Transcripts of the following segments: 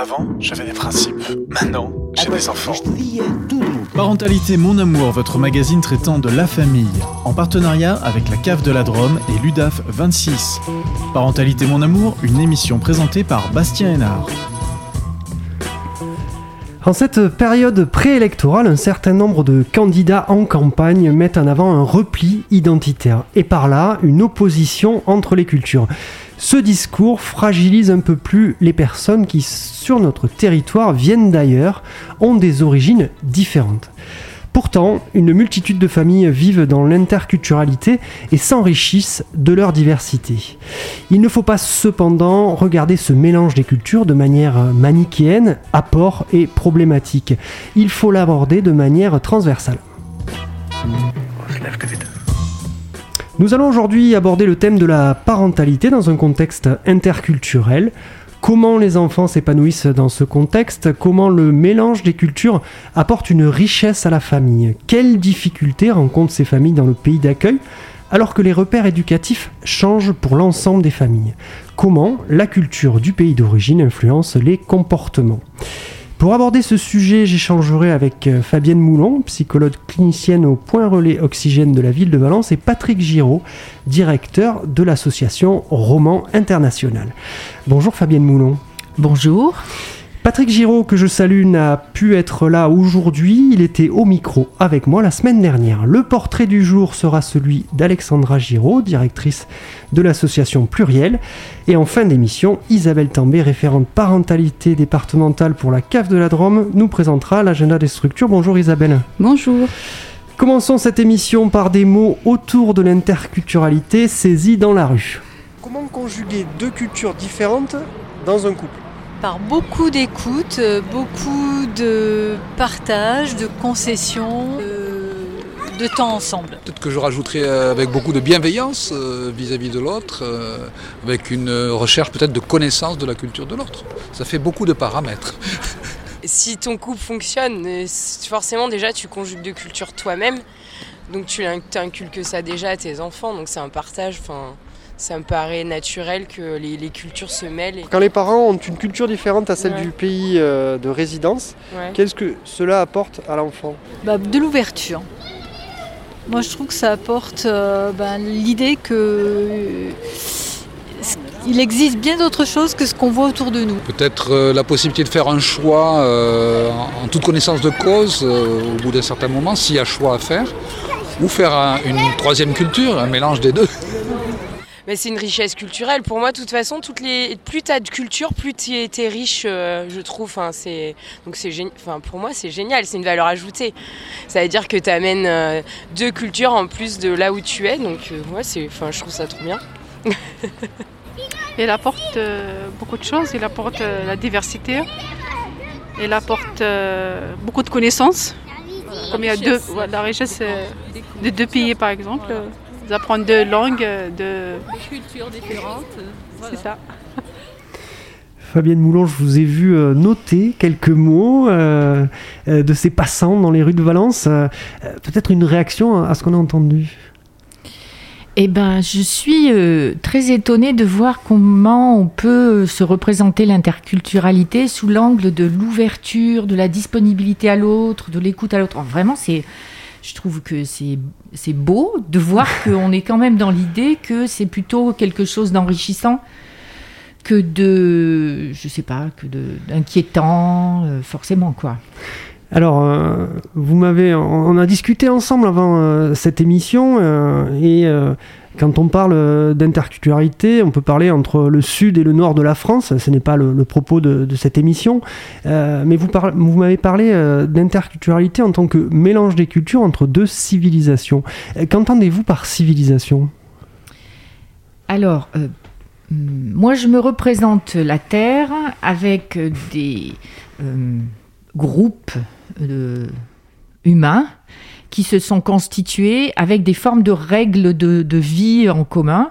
Avant, j'avais des principes. Maintenant, j'ai des enfants. Parentalité Mon Amour, votre magazine traitant de la famille, en partenariat avec la Cave de la Drôme et l'UDAF 26. Parentalité Mon Amour, une émission présentée par Bastien Hénard. En cette période préélectorale, un certain nombre de candidats en campagne mettent en avant un repli identitaire et par là une opposition entre les cultures. Ce discours fragilise un peu plus les personnes qui, sur notre territoire, viennent d'ailleurs, ont des origines différentes. Pourtant, une multitude de familles vivent dans l'interculturalité et s'enrichissent de leur diversité. Il ne faut pas cependant regarder ce mélange des cultures de manière manichéenne, apport et problématique. Il faut l'aborder de manière transversale. Nous allons aujourd'hui aborder le thème de la parentalité dans un contexte interculturel. Comment les enfants s'épanouissent dans ce contexte? Comment le mélange des cultures apporte une richesse à la famille? Quelles difficultés rencontrent ces familles dans le pays d'accueil alors que les repères éducatifs changent pour l'ensemble des familles? Comment la culture du pays d'origine influence les comportements? Pour aborder ce sujet, j'échangerai avec euh, Fabienne Moulon, psychologue clinicienne au point relais oxygène de la ville de Valence, et Patrick Giraud, directeur de l'association Roman International. Bonjour Fabienne Moulon. Bonjour. Patrick Giraud, que je salue, n'a pu être là aujourd'hui. Il était au micro avec moi la semaine dernière. Le portrait du jour sera celui d'Alexandra Giraud, directrice de l'association Pluriel. Et en fin d'émission, Isabelle També, référente parentalité départementale pour la CAF de la Drôme, nous présentera l'agenda des structures. Bonjour Isabelle. Bonjour. Commençons cette émission par des mots autour de l'interculturalité saisis dans la rue. Comment conjuguer deux cultures différentes dans un couple? Par beaucoup d'écoute, euh, beaucoup de partage, de concessions, de, temps ensemble. Peut-être que je rajouterais euh, avec beaucoup de bienveillance euh, vis-à-vis de l'autre, avec une recherche peut-être de connaissance de la culture de l'autre. Ça fait beaucoup de paramètres. Si ton couple fonctionne, forcément déjà tu conjugues deux cultures toi-même, donc tu inculques ça déjà à tes enfants, donc c'est un partage. Enfin, ça me paraît naturel que les, cultures se mêlent. Quand les parents ont une culture différente à celle du pays euh, de résidence, qu'est-ce que cela apporte à l'enfant? Bah, De l'ouverture. Moi, je trouve que ça apporte euh, bah, l'idée que euh, il existe bien d'autres choses que ce qu'on voit autour de nous. Peut-être la possibilité de faire un choix en, toute connaissance de cause au bout d'un certain moment, s'il y a choix à faire, ou faire une troisième culture, un mélange des deux c'est une richesse culturelle. Pour moi, de toute façon, toutes les, plus tu as de culture, plus tu es, riche, euh, je trouve. Enfin, c'est, donc c'est enfin, pour moi, c'est génial, c'est une valeur ajoutée. Ça veut dire que tu amènes euh, deux cultures en plus de là où tu es. Donc, moi, euh, c'est, enfin, je trouve ça trop bien. Il apporte beaucoup de choses, il apporte la diversité, il apporte beaucoup de connaissances. Comme il y a deux, la richesse de deux pays par exemple apprendre deux langues, de cultures différentes. C'est ça. Fabienne Moulon, je vous ai vu euh, noter quelques mots euh, euh, de ces passants dans les rues de Valence. Peut-être une réaction à ce qu'on a entendu? Eh ben, je suis très étonnée de voir comment on peut se représenter l'interculturalité sous l'angle de l'ouverture, de la disponibilité à l'autre, de l'écoute à l'autre. Vraiment, c'est je trouve que c'est beau de voir qu'on est quand même dans l'idée que c'est plutôt quelque chose d'enrichissant que de, je sais pas, que d'inquiétant, euh, forcément, quoi. Alors, euh, vous m'avez, on a discuté ensemble avant euh, cette émission et quand on parle euh, d'interculturalité, on peut parler entre le sud et le nord de la France. Ce n'est pas le, propos de, cette émission. Euh, mais vous, m'avez parlé euh, d'interculturalité en tant que mélange des cultures entre deux civilisations. Qu'entendez-vous par civilisation? Alors, moi je me représente la Terre avec des groupes humains qui se sont constitués avec des formes de règles de, vie en commun,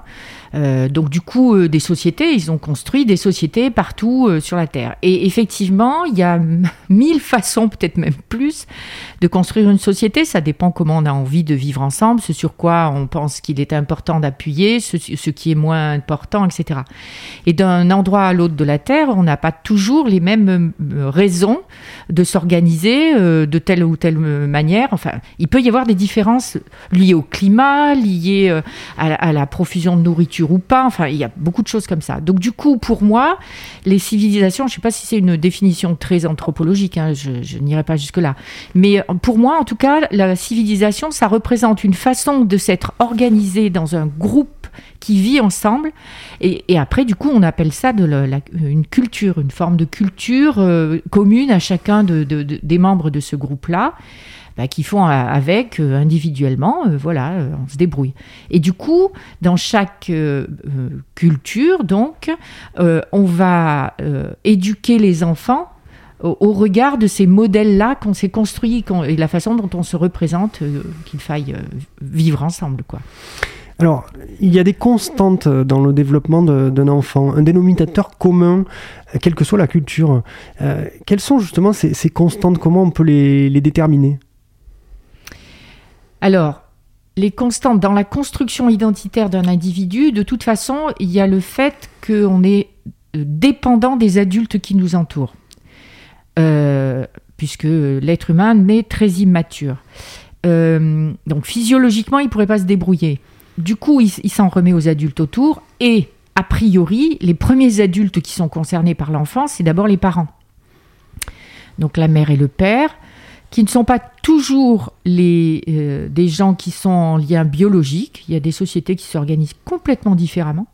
Euh, donc du coup, euh, des sociétés, ils ont construit des sociétés partout euh, sur la Terre. Et effectivement, il y a mille façons, peut-être même plus, de construire une société. Ça dépend comment on a envie de vivre ensemble, ce sur quoi on pense qu'il est important d'appuyer, ce, qui est moins important, etc. Et d'un endroit à l'autre de la Terre, on n'a pas toujours les mêmes raisons de s'organiser de telle ou telle manière. Enfin, il peut y avoir des différences liées au climat, liées à à la profusion de nourriture ou pas. Enfin, il y a beaucoup de choses comme ça. Donc, du coup, pour moi, les civilisations, je ne sais pas si c'est une définition très anthropologique, hein, je, n'irai pas jusque-là. Mais euh, pour moi, en tout cas, la civilisation, ça représente une façon de s'être organisé dans un groupe qui vit ensemble. Et, après, du coup, on appelle ça une culture, une forme de culture euh, commune à chacun des membres de ce groupe-là. Bah, qui font avec euh, individuellement, euh, voilà, euh, on se débrouille. Et du coup, dans chaque culture, donc, on va éduquer les enfants au, regard de ces modèles-là qu'on s'est construits et la façon dont on se représente qu'il faille vivre ensemble, quoi. Alors, il y a des constantes dans le développement d'un enfant, un dénominateur commun, quelle que soit la culture. quelles sont justement ces, constantes Comment on peut les déterminer? Alors, les constantes dans la construction identitaire d'un individu, de toute façon, il y a le fait qu'on est euh, dépendant des adultes qui nous entourent, euh, puisque l'être humain naît très immature. Euh, donc physiologiquement, il ne pourrait pas se débrouiller. Du coup, il s'en remet aux adultes autour, et a priori, les premiers adultes qui sont concernés par l'enfant, c'est d'abord les parents. Donc la mère et le père, qui ne sont pas toujours les, euh, des gens qui sont en lien biologique. Il y a des sociétés qui s'organisent complètement différemment.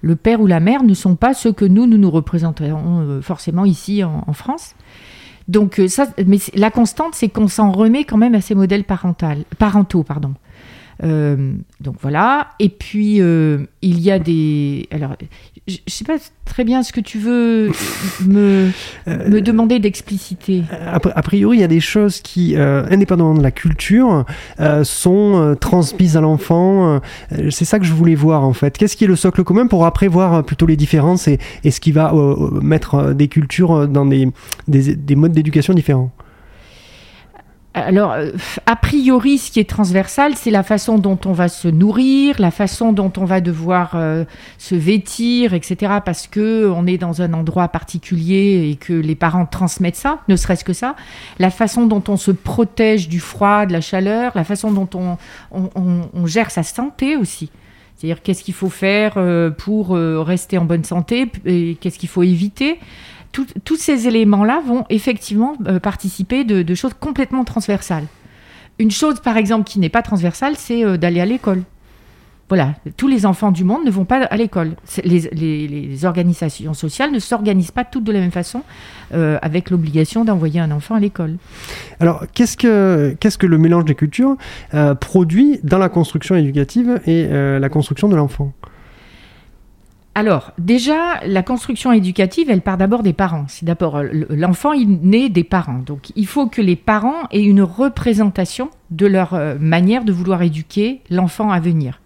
Le père ou la mère ne sont pas ceux que nous, nous nous représentons euh, forcément ici en, France. Donc euh, mais la constante, c'est qu'on s'en remet quand même à ces modèles parentaux. Pardon. Donc voilà. Et puis il y a des. Alors je ne sais pas très bien ce que tu veux me, euh, me demander d'expliciter. A, priori, il y a des choses qui, euh, indépendamment de la culture, euh, sont transmises à l'enfant. c'est ça que je voulais voir en fait. Qu'est-ce qui est le socle commun pour après voir plutôt les différences et, et ce qui va mettre des cultures dans des, des, des modes d'éducation différents? Alors, euh, a priori, ce qui est transversal, c'est la façon dont on va se nourrir, la façon dont on va devoir euh, se vêtir, etc. Parce que on est dans un endroit particulier et que les parents transmettent ça, ne serait-ce que ça. La façon dont on se protège du froid, de la chaleur, la façon dont on, on, gère sa santé aussi. C'est-à-dire qu'est-ce qu'il faut faire euh, pour rester en bonne santé et qu'est-ce qu'il faut éviter? Tous ces éléments-là vont effectivement euh, participer de, choses complètement transversales. Une chose, par exemple, qui n'est pas transversale, c'est euh, d'aller à l'école. Voilà, tous les enfants du monde ne vont pas à l'école. Les, organisations sociales ne s'organisent pas toutes de la même façon, euh, avec l'obligation d'envoyer un enfant à l'école. Alors, qu'est-ce que, qu'est-ce que le mélange des cultures produit dans la construction éducative et la construction de l'enfant? Alors, déjà, la construction éducative, elle part d'abord des parents. C'est d'abord l'enfant, il naît des parents. Donc, il faut que les parents aient une représentation de leur euh, manière de vouloir éduquer l'enfant à venir.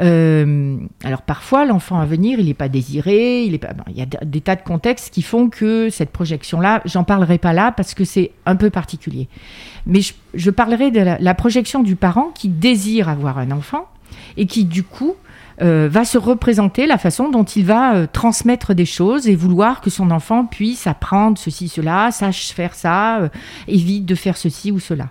Euh, alors parfois, l'enfant à venir, il n'est pas désiré, il, pas, il y a des tas de contextes qui font que cette projection-là, j'en parlerai pas là parce que c'est un peu particulier. Mais je, parlerai de la, projection du parent qui désire avoir un enfant et qui du coup euh, va se représenter la façon dont il va euh, transmettre des choses et vouloir que son enfant puisse apprendre ceci, cela, sache faire ça, euh, évite de faire ceci ou cela.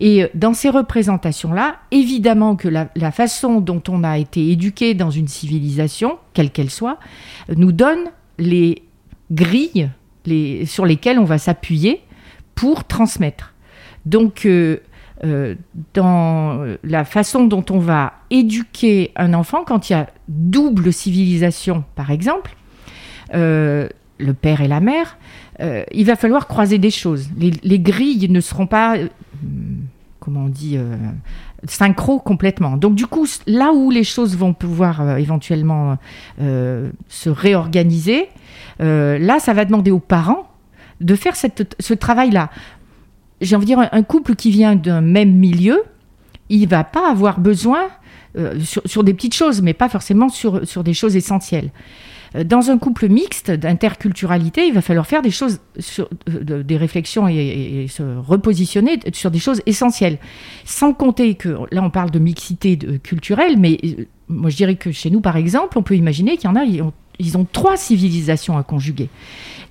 Et dans ces représentations-là, évidemment que la, façon dont on a été éduqué dans une civilisation, quelle qu'elle soit, nous donne les grilles les, sur lesquelles on va s'appuyer pour transmettre. Donc, dans la façon dont on va éduquer un enfant quand il y a double civilisation, par exemple, euh, le père et la mère, euh, il va falloir croiser des choses. Les, grilles ne seront pas, comment on dit, synchro complètement. Donc du coup, là où les choses vont pouvoir éventuellement se réorganiser, là, ça va demander aux parents de faire ce travail-là j'ai envie de dire, un couple qui vient d'un même milieu, il va pas avoir besoin sur, sur, des petites choses, mais pas forcément sur, sur des choses essentielles. Dans un couple mixte d'interculturalité, il va falloir faire des choses, des réflexions et, se repositionner sur des choses essentielles. Sans compter que, là on parle de mixité culturelle, mais moi je dirais que chez nous par exemple, on peut imaginer qu'il y en a, ils ont trois civilisations à conjuguer.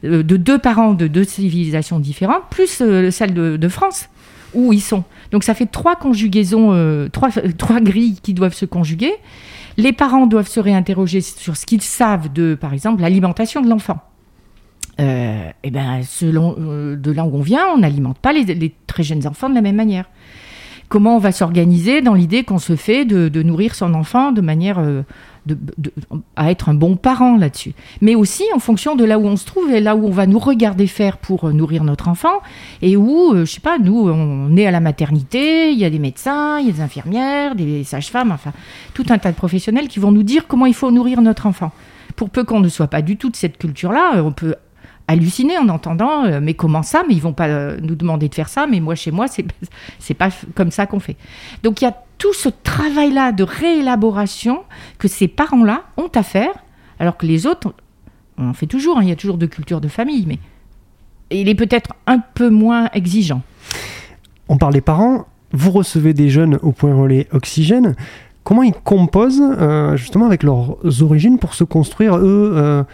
De deux parents de deux civilisations différentes, plus celle de, France où ils sont. Donc ça fait trois conjugaisons, euh, trois, trois grilles qui doivent se conjuguer. Les parents doivent se réinterroger sur ce qu'ils savent de, par exemple, l'alimentation de l'enfant. Euh, et ben, selon euh, de là où on vient, on n'alimente pas les, très jeunes enfants de la même manière. Comment on va s'organiser dans l'idée qu'on se fait de, nourrir son enfant de manière à être un bon parent là-dessus. Mais aussi en fonction de là où on se trouve et là où on va nous regarder faire pour euh, nourrir notre enfant et où, euh, je sais pas, nous, on est à la maternité, il y a des médecins, il y a des infirmières, des sages-femmes, enfin, tout un tas de professionnels qui vont nous dire comment il faut nourrir notre enfant. Pour peu qu'on ne soit pas du tout de cette culture-là, on peut halluciner en entendant euh, mais comment ça mais ils vont pas euh, nous demander de faire ça mais moi chez moi c'est c'est pas comme ça qu'on fait. Donc il y a tout ce travail là de réélaboration que ces parents là ont à faire alors que les autres on en fait toujours hein, il y a toujours de culture de famille mais il est peut-être un peu moins exigeant. On parle des parents vous recevez des jeunes au point relais oxygène. Comment ils composent euh, justement avec leurs origines pour se construire eux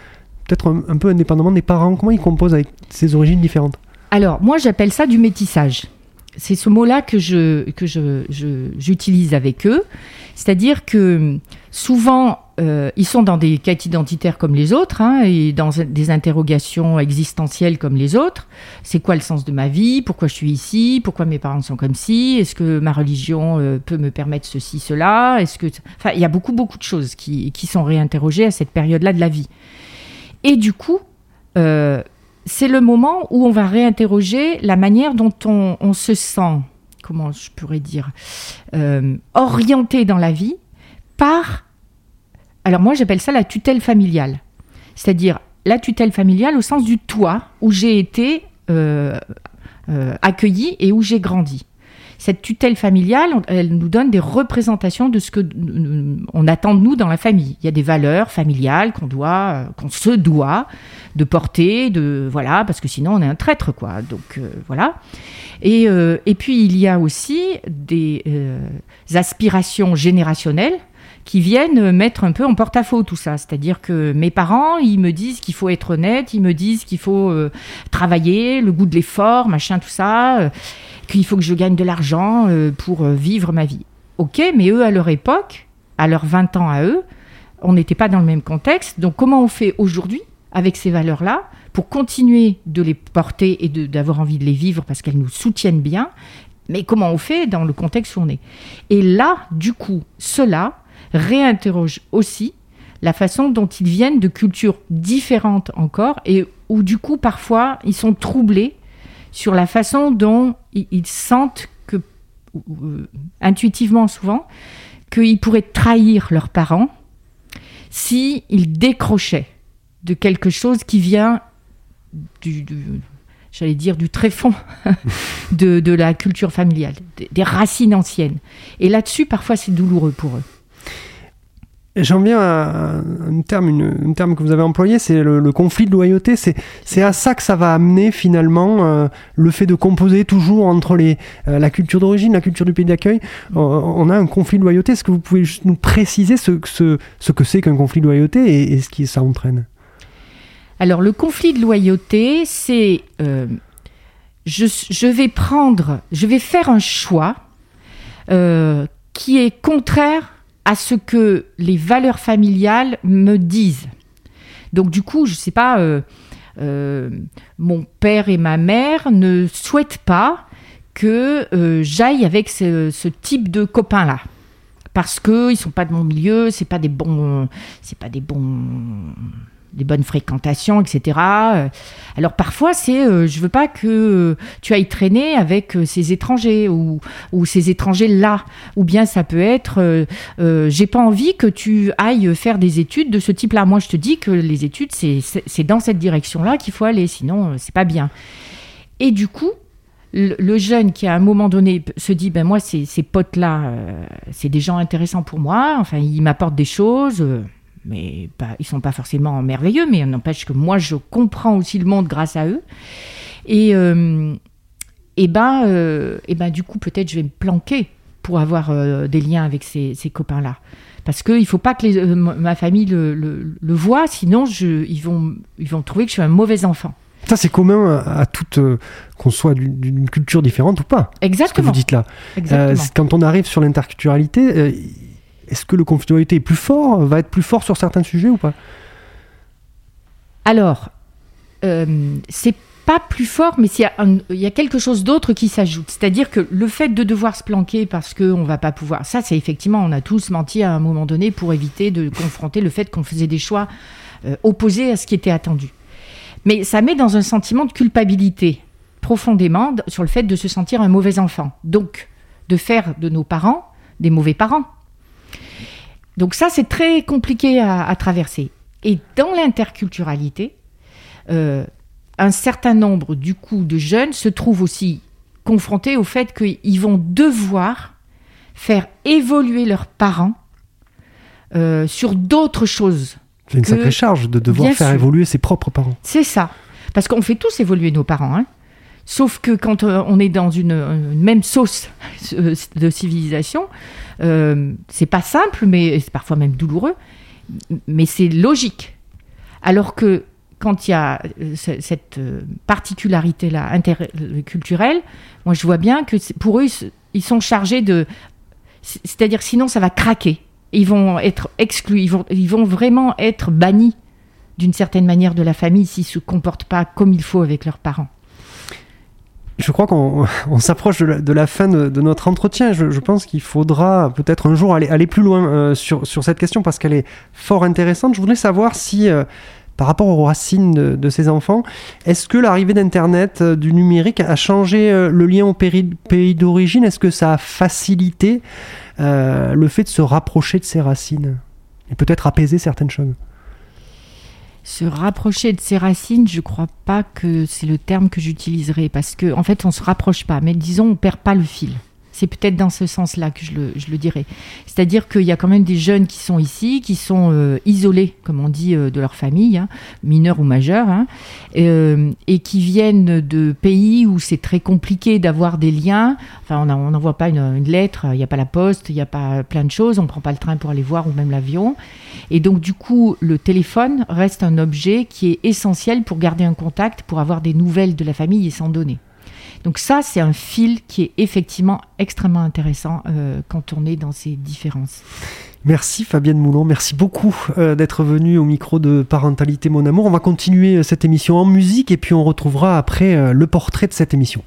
peut-être un, peu indépendamment des parents Comment ils composent avec ces origines différentes? Alors, moi, j'appelle ça du métissage. C'est ce mot-là que je que je, j'utilise avec eux. C'est-à-dire que souvent, euh, ils sont dans des quêtes identitaires comme les autres, hein, et dans des interrogations existentielles comme les autres. C'est quoi le sens de ma vie? Pourquoi je suis ici? Pourquoi mes parents sont comme ci? Est-ce que ma religion euh, peut me permettre ceci, cela? Est-ce que, enfin, il y a beaucoup, beaucoup de choses qui, qui sont réinterrogées à cette période-là de la vie. Et du coup, euh, c'est le moment où on va réinterroger la manière dont on, se sent, comment je pourrais dire, euh, orienté dans la vie par, alors moi j'appelle ça la tutelle familiale. C'est-à-dire la tutelle familiale au sens du toit où j'ai été euh, accueilli et où j'ai grandi cette tutelle familiale, elle nous donne des représentations de ce que on attend de nous dans la famille. Il y a des valeurs familiales qu'on doit, euh, qu'on se doit de porter, de voilà, parce que sinon on est un traître, quoi. Donc euh, voilà. Et, euh, et, puis il y a aussi des aspirations générationnelles qui viennent mettre un peu en porte-à-faux tout ça. C'est-à-dire que mes parents, ils me disent qu'il faut être honnête, ils me disent qu'il faut travailler, le goût de l'effort, machin, tout ça qu'il faut que je gagne de l'argent euh, pour euh, vivre ma vie. Ok, mais eux, à leur époque, à leurs 20 ans à eux, on n'était pas dans le même contexte. Donc comment on fait aujourd'hui avec ces valeurs-là pour continuer de les porter et d'avoir envie de les vivre parce qu'elles nous soutiennent bien? Mais comment on fait dans le contexte où on est? Et là, du coup, cela réinterroge aussi la façon dont ils viennent de cultures différentes encore et où du coup parfois ils sont troublés sur la façon dont ils, sentent que, euh, intuitivement souvent, qu'ils pourraient trahir leurs parents s'ils ils décrochaient de quelque chose qui vient du, j'allais dire, du tréfonds de, de, la culture familiale, des racines anciennes. Et là-dessus, parfois, c'est douloureux pour eux. J'en viens à un terme, terme que vous avez employé, c'est le, conflit de loyauté. C'est à ça que ça va amener finalement euh, le fait de composer toujours entre euh, la culture d'origine, la culture du pays d'accueil. Euh, on a un conflit de loyauté. Est-ce que vous pouvez juste nous préciser ce, que c'est qu'un conflit de loyauté et, ce qui ça entraîne? Alors le conflit de loyauté, c'est je, vais prendre, je vais faire un choix qui est contraire à ce que les valeurs familiales me disent. Donc du coup, je ne sais pas, euh, euh, mon père et ma mère ne souhaitent pas que euh, j'aille avec ce, type de copains-là. Parce qu'ils ne sont pas de mon milieu, c'est pas des bons, c'est pas des bons des bonnes fréquentations, etc. Euh, alors parfois c'est, euh, je veux pas que tu ailles traîner avec euh, ces étrangers ou, ou ces étrangers là, ou bien ça peut être, j'ai pas envie que tu ailles faire des études de ce type-là. Moi je te dis que les études c'est dans cette direction-là qu'il faut aller, sinon c'est pas bien. Et du coup, le, jeune qui à un moment donné se dit ben moi ces, ces potes là c'est des gens intéressants pour moi enfin ils m'apportent des choses mais pas, ils sont pas forcément merveilleux mais n'empêche que moi je comprends aussi le monde grâce à eux et et ben et ben du coup peut-être je vais me planquer pour avoir des liens avec ces, ces copains là parce qu'il ne faut pas que les, euh, ma famille le, le, voit, sinon je, ils, vont, ils vont trouver que je suis un mauvais enfant. Ça, c'est commun à, toute, euh, qu'on soit d'une culture différente ou pas. Exactement. Ce que vous dites là. Euh, quand on arrive sur l'interculturalité, est-ce que le conflictualité est plus fort, va être plus fort sur certains sujets ou pas? Alors, c'est pas plus fort, mais il y, a quelque chose d'autre qui s'ajoute. C'est-à-dire que le fait de devoir se planquer parce qu'on va pas pouvoir. Ça, c'est effectivement, on a tous menti à un moment donné pour éviter de confronter le fait qu'on faisait des choix euh, opposés à ce qui était attendu. Mais ça met dans un sentiment de culpabilité profondément sur le fait de se sentir un mauvais enfant. Donc, de faire de nos parents des mauvais parents. Donc ça, c'est très compliqué à, traverser. Et dans l'interculturalité, euh, un certain nombre du coup de jeunes se trouvent aussi confrontés au fait qu'ils vont devoir faire évoluer leurs parents euh, sur d'autres choses. C'est une sacrée charge de devoir faire évoluer ses propres parents. C'est ça. Parce qu'on fait tous évoluer nos parents. Hein. Sauf que quand euh, on est dans une, même sauce euh, de civilisation, c'est pas simple, mais c'est parfois même douloureux, mais c'est logique. Alors que quand il y a euh, cette euh, particularité-là interculturelle, moi je vois bien que pour eux, ils sont chargés de... C'est-à-dire sinon ça va craquer. Ils vont être exclus, ils vont, ils vont vraiment être bannis d'une certaine manière de la famille s'ils ne se comportent pas comme il faut avec leurs parents. Je crois qu'on s'approche de, la fin de, notre entretien. Je, pense qu'il faudra peut-être un jour aller, aller plus loin euh, sur, sur cette question parce qu'elle est fort intéressante. Je voudrais savoir si par rapport aux racines de, ces enfants. Est-ce que l'arrivée d'Internet, euh, du numérique, a changé euh, le lien au pays d'origine? Est-ce que ça a facilité euh, le fait de se rapprocher de ses racines et peut-être apaiser certaines choses? Se rapprocher de ses racines, je ne crois pas que c'est le terme que j'utiliserai parce qu'en en fait on se rapproche pas, mais disons on perd pas le fil. C'est peut-être dans ce sens-là que je le, dirais. C'est-à-dire qu'il y a quand même des jeunes qui sont ici, qui sont euh, isolés, comme on dit, euh, de leur famille, hein, mineurs ou majeurs, hein, euh, et qui viennent de pays où c'est très compliqué d'avoir des liens. Enfin, on n'envoie pas une, lettre, il n'y a pas la poste, il n'y a pas plein de choses, on ne prend pas le train pour aller voir ou même l'avion. Et donc, du coup, le téléphone reste un objet qui est essentiel pour garder un contact, pour avoir des nouvelles de la famille et s'en donner. Donc ça, c'est un fil qui est effectivement extrêmement intéressant euh, quand on est dans ces différences. Merci Fabienne Moulon, merci beaucoup euh, d'être venue au micro de Parentalité Mon Amour. On va continuer euh, cette émission en musique et puis on retrouvera après le portrait de cette émission.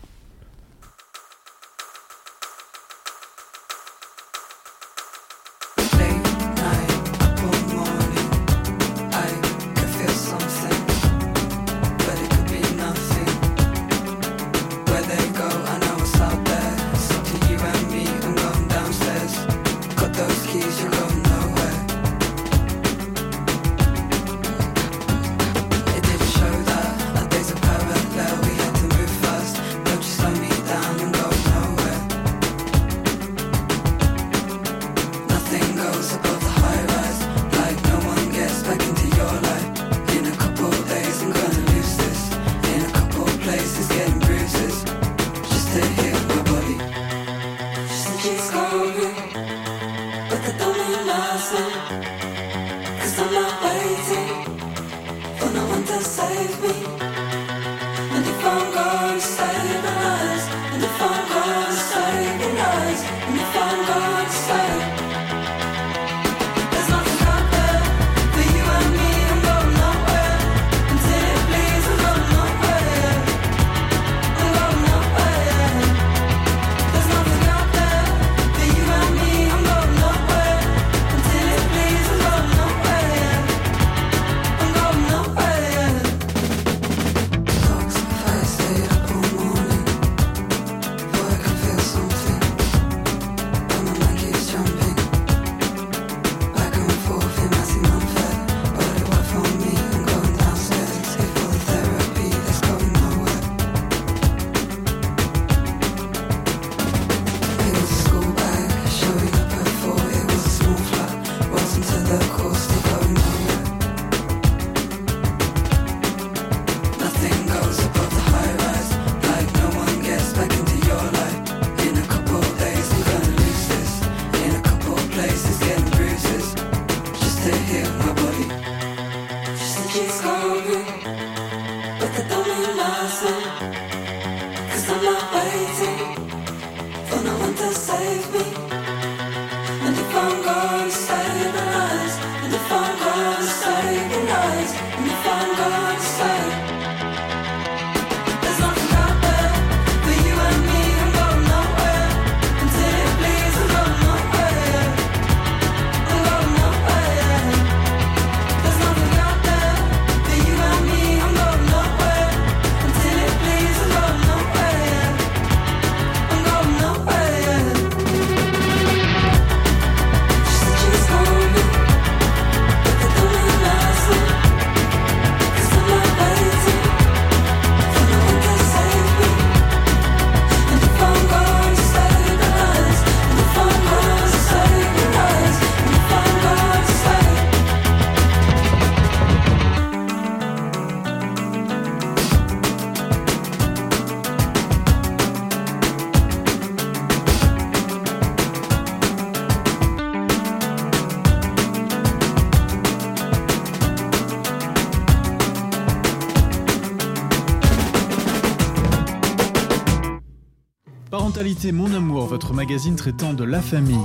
Mon Amour, votre magazine traitant de la famille.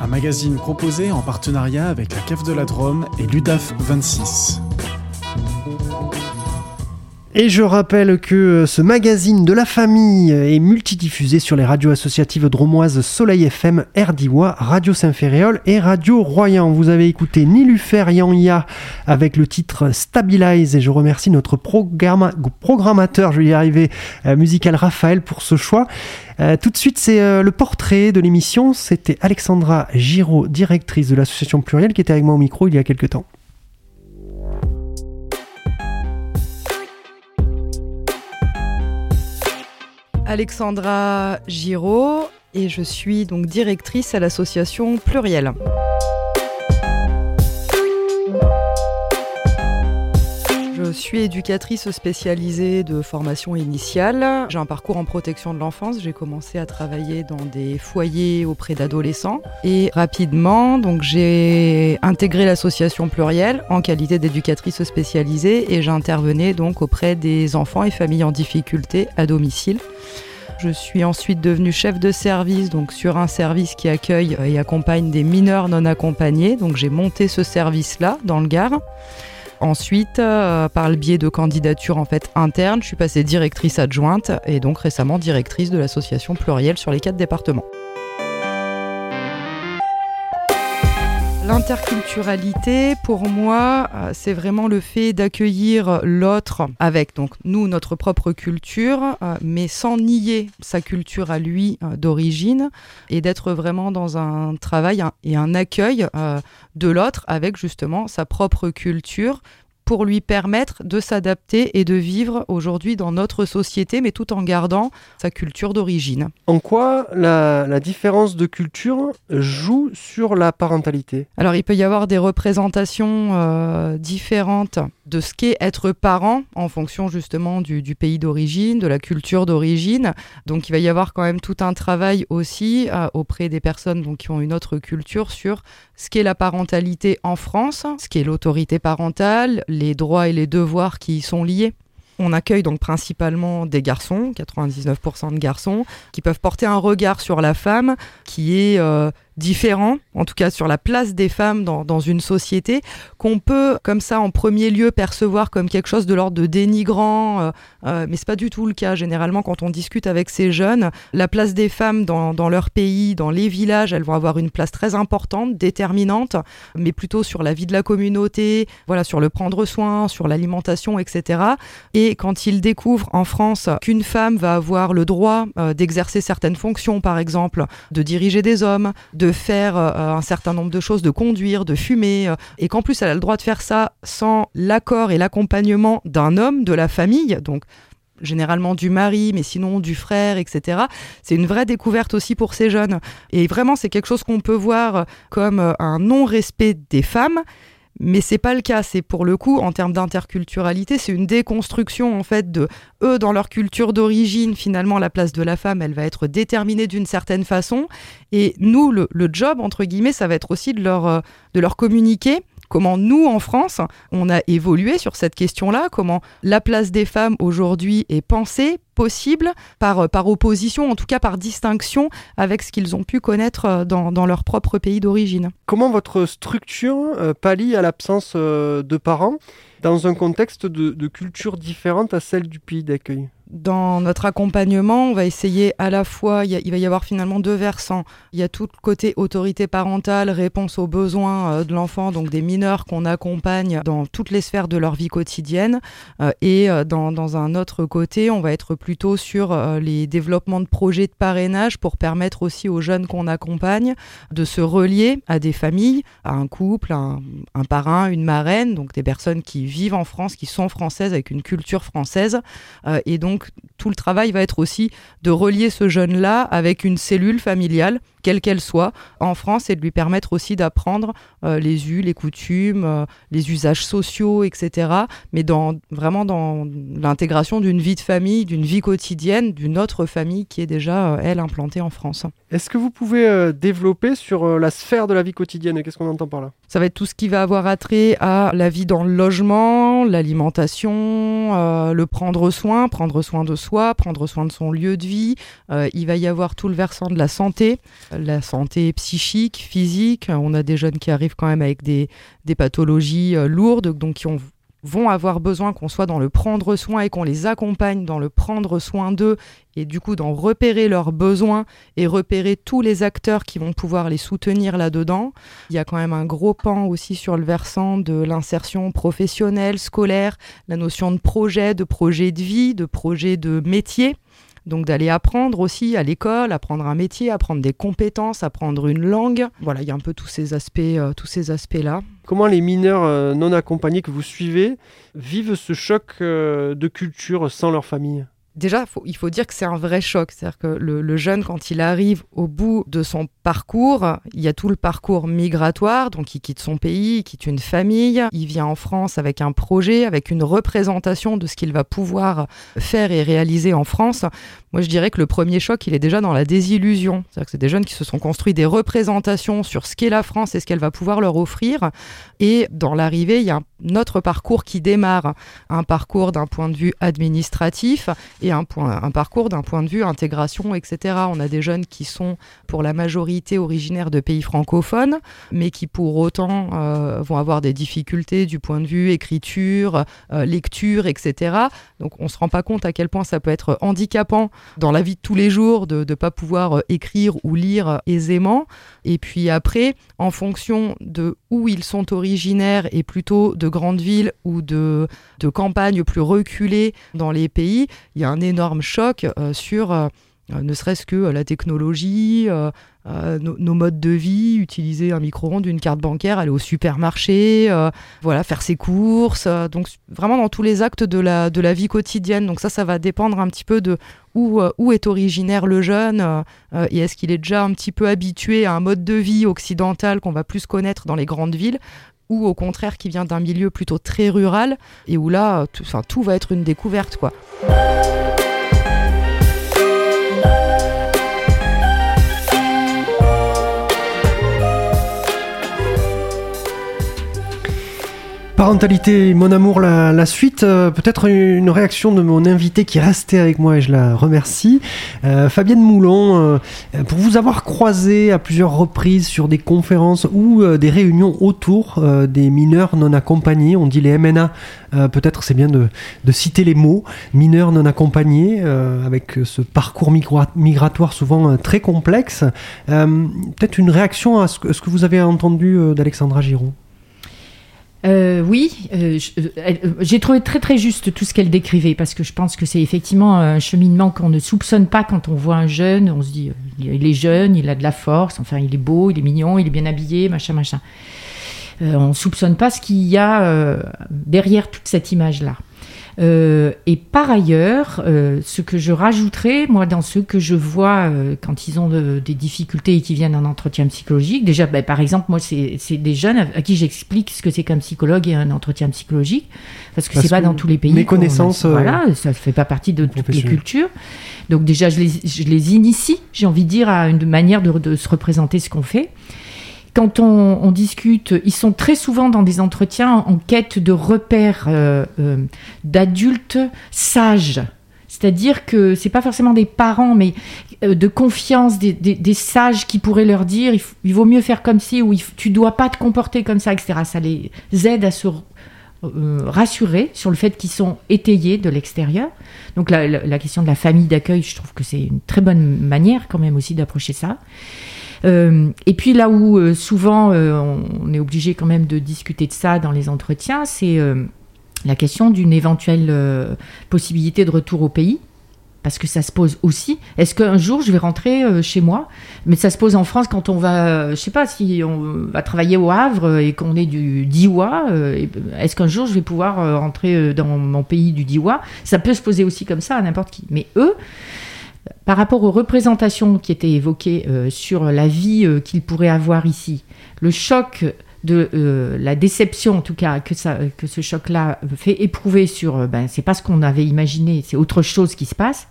Un magazine proposé en partenariat avec la CAF de la Drôme et l'UDAF 26. Et je rappelle que ce magazine de la famille est multidiffusé sur les radios associatives dromoises Soleil FM, Erdiwa, Radio Saint-Féréol et Radio Royan. Vous avez écouté Nilufer Yanya avec le titre Stabilize et je remercie notre programmateur, je vais y arriver, euh, musical Raphaël pour ce choix. Euh, tout de suite, c'est euh, le portrait de l'émission. C'était Alexandra Giraud, directrice de l'association Pluriel, qui était avec moi au micro il y a quelques temps. Alexandra Giraud et je suis donc directrice à l'association Pluriel. Je suis éducatrice spécialisée de formation initiale. J'ai un parcours en protection de l'enfance. J'ai commencé à travailler dans des foyers auprès d'adolescents et rapidement, donc j'ai intégré l'association Pluriel en qualité d'éducatrice spécialisée et j'intervenais donc auprès des enfants et familles en difficulté à domicile. Je suis ensuite devenue chef de service, donc sur un service qui accueille et accompagne des mineurs non accompagnés. Donc j'ai monté ce service-là dans le Gard. Ensuite, euh, par le biais de candidatures en fait internes, je suis passée directrice adjointe et donc récemment directrice de l'association plurielle sur les quatre départements. L'interculturalité, pour moi, euh, c'est vraiment le fait d'accueillir l'autre avec donc nous notre propre culture, euh, mais sans nier sa culture à lui euh, d'origine, et d'être vraiment dans un travail et un accueil de l'autre avec justement sa propre culture, pour lui permettre de s'adapter et de vivre aujourd'hui dans notre société, mais tout en gardant sa culture d'origine. En quoi la, différence de culture joue sur la parentalité? Alors il peut y avoir des représentations euh, différentes de ce qu'est être parent en fonction justement du, pays d'origine, de la culture d'origine. Donc il va y avoir quand même tout un travail aussi euh, auprès des personnes donc, qui ont une autre culture sur ce qu'est la parentalité en France, ce qu'est l'autorité parentale, les droits et les devoirs qui y sont liés. On accueille donc principalement des garçons, 99% de garçons, qui peuvent porter un regard sur la femme qui est euh, différent, en tout cas sur la place des femmes dans, une société, qu'on peut comme ça en premier lieu percevoir comme quelque chose de l'ordre de dénigrant, euh, euh, mais c'est pas du tout le cas. Généralement, quand on discute avec ces jeunes, la place des femmes dans, dans, leur pays, dans les villages, elles vont avoir une place très importante, déterminante, mais plutôt sur la vie de la communauté, voilà, sur le prendre soin, sur l'alimentation, etc. Et quand ils découvrent en France qu'une femme va avoir le droit euh, d'exercer certaines fonctions, par exemple, de diriger des hommes, de de faire euh, un certain nombre de choses, de conduire, de fumer, euh, et qu'en plus elle a le droit de faire ça sans l'accord et l'accompagnement d'un homme de la famille, donc généralement du mari, mais sinon du frère, etc. C'est une vraie découverte aussi pour ces jeunes. Et vraiment, c'est quelque chose qu'on peut voir comme euh, un non-respect des femmes mais c'est pas le cas. C'est pour le coup, en termes d'interculturalité, c'est une déconstruction en fait de eux dans leur culture d'origine. Finalement, la place de la femme, elle va être déterminée d'une certaine façon. Et nous, le, job entre guillemets, ça va être aussi de leur, euh, de leur communiquer comment nous, en France, on a évolué sur cette question-là, comment la place des femmes aujourd'hui est pensée, possible, par, euh, opposition, en tout cas par distinction avec ce qu'ils ont pu connaître euh, dans, leur propre pays d'origine. Comment votre structure euh, pallie à l'absence de parents dans un contexte de culture différente à celle du pays d'accueil? Dans notre accompagnement, on va essayer à la fois, il, va y avoir finalement deux versants. Il y a tout le côté autorité parentale, réponse aux besoins euh, de l'enfant, donc des mineurs qu'on accompagne dans toutes les sphères de leur vie quotidienne. Euh, et euh, dans, un autre côté, on va être plutôt sur les développements de projets de parrainage pour permettre aussi aux jeunes qu'on accompagne de se relier à des familles, à un couple, un, un parrain, une marraine, donc des personnes qui vivent en France, qui sont françaises avec une culture française. et donc donc tout le travail va être aussi de relier ce jeune-là avec une cellule familiale, quelle qu'elle soit, en France, et de lui permettre aussi d'apprendre les us, les coutumes, les usages sociaux, etc. Mais dans, vraiment dans l'intégration d'une vie de famille, d'une vie quotidienne, d'une autre famille qui est déjà, elle, implantée en France. Est-ce que vous pouvez développer sur la sphère de la vie quotidienne Qu'est-ce qu'on entend par là? Ça va être tout ce qui va avoir attrait à la vie dans le logement, l'alimentation, le prendre soin, prendre soin de soi, prendre soin de son lieu de vie. il va y avoir tout le versant de la santé, la santé psychique, physique. On a des jeunes qui arrivent quand même avec des, des pathologies euh, lourdes, donc qui ont vont avoir besoin qu'on soit dans le prendre soin et qu'on les accompagne dans le prendre soin d'eux et du coup d'en repérer leurs besoins et repérer tous les acteurs qui vont pouvoir les soutenir là-dedans. Il y a quand même un gros pan aussi sur le versant de l'insertion professionnelle, scolaire, la notion de projet, de projet de vie, de projet de métier. Donc d'aller apprendre aussi à l'école, apprendre un métier, apprendre des compétences, apprendre une langue. Voilà, il y a un peu tous ces aspects, euh, tous ces aspects-là. Comment les mineurs euh, non accompagnés que vous suivez vivent ce choc euh, de culture sans leur famille? Déjà, il faut dire que c'est un vrai choc. C'est-à-dire que le, jeune, quand il arrive au bout de son parcours, il y a tout le parcours migratoire, donc il quitte son pays, il quitte une famille, il vient en France avec un projet, avec une représentation de ce qu'il va pouvoir faire et réaliser en France. Moi, je dirais que le premier choc, il est déjà dans la désillusion. C'est-à-dire que c'est des jeunes qui se sont construits des représentations sur ce qu'est la France et ce qu'elle va pouvoir leur offrir. Et dans l'arrivée, il y a un autre parcours qui démarre, un parcours d'un point de vue administratif et un, point, un parcours d'un point de vue intégration, etc. On a des jeunes qui sont pour la majorité originaires de pays francophones, mais qui pour autant euh, vont avoir des difficultés du point de vue écriture, euh, lecture, etc. Donc on ne se rend pas compte à quel point ça peut être handicapant dans la vie de tous les jours de ne pas pouvoir euh, écrire ou lire aisément. Et puis après, en fonction de où ils sont originaires et plutôt de grandes villes ou de, de campagnes plus reculées dans les pays, il y a un énorme choc euh, sur euh, ne serait-ce que la technologie, euh, nos, modes de vie, utiliser un micro-ondes, une carte bancaire, aller au supermarché, euh, voilà, faire ses courses, euh, donc vraiment dans tous les actes de la, de la vie quotidienne. Donc ça, ça va dépendre un petit peu de où, où est originaire le jeune et est-ce qu'il est déjà un petit peu habitué à un mode de vie occidental qu'on va plus connaître dans les grandes villes ou au contraire qui vient d'un milieu plutôt très rural et où là, tout, va être une découverte quoi. Parentalité, mon amour, la, suite, euh, peut-être une réaction de mon invité qui est resté avec moi et je la remercie. Euh, Fabienne Moulon, euh, pour vous avoir croisé à plusieurs reprises sur des conférences ou des réunions autour des mineurs non accompagnés, on dit les MNA, peut-être c'est bien de, citer les mots, mineurs non accompagnés, avec ce parcours migratoire souvent très complexe. peut-être une réaction à ce que, ce que vous avez entendu d'Alexandra Giroud euh, oui, euh, euh, j'ai trouvé très très juste tout ce qu'elle décrivait parce que je pense que c'est effectivement un cheminement qu'on ne soupçonne pas quand on voit un jeune. On se dit, il est jeune, il a de la force, enfin il est beau, il est mignon, il est bien habillé, machin machin. on ne soupçonne pas ce qu'il y a derrière toute cette image là. Euh, et par ailleurs, euh, ce que je rajouterais, moi, dans ce que je vois euh, quand ils ont des difficultés et qui viennent en entretien psychologique, déjà, ben, par exemple, moi, c'est des jeunes à, qui j'explique ce que c'est qu'un psychologue et un entretien psychologique, parce que c'est pas dans tous les pays. Mes connaissances. voilà, ça fait pas partie de toutes les cultures. Donc déjà, je les, je les initie, j'ai envie de dire, à une manière de, de se représenter ce qu'on fait quand on, discute, ils sont très souvent dans des entretiens en quête de repères euh, euh, d'adultes sages. C'est-à-dire que c'est pas forcément des parents, mais euh, de confiance, des, sages qui pourraient leur dire il, vaut mieux faire comme ci ou il, tu dois pas te comporter comme ça, etc. Ça les aide à se rassurer sur le fait qu'ils sont étayés de l'extérieur. Donc la, la, question de la famille d'accueil, je trouve que c'est une très bonne manière quand même aussi d'approcher ça. Euh, et puis là où euh, souvent euh, on est obligé quand même de discuter de ça dans les entretiens, c'est la question d'une éventuelle possibilité de retour au pays parce que ça se pose aussi. Est-ce qu'un jour je vais rentrer chez moi? Mais ça se pose en France quand on va, je sais pas, si on va travailler au Havre et qu'on est du Diois, est-ce qu'un jour je vais pouvoir rentrer dans mon pays du Diois Ça peut se poser aussi comme ça à n'importe qui. Mais eux, par rapport aux représentations qui étaient évoquées euh, sur la vie euh, qu'ils pourraient avoir ici, le choc de euh, la déception, en tout cas, que, ça, que ce choc-là fait éprouver sur. euh, ben, c'est pas ce qu'on avait imaginé, c'est autre chose qui se passe.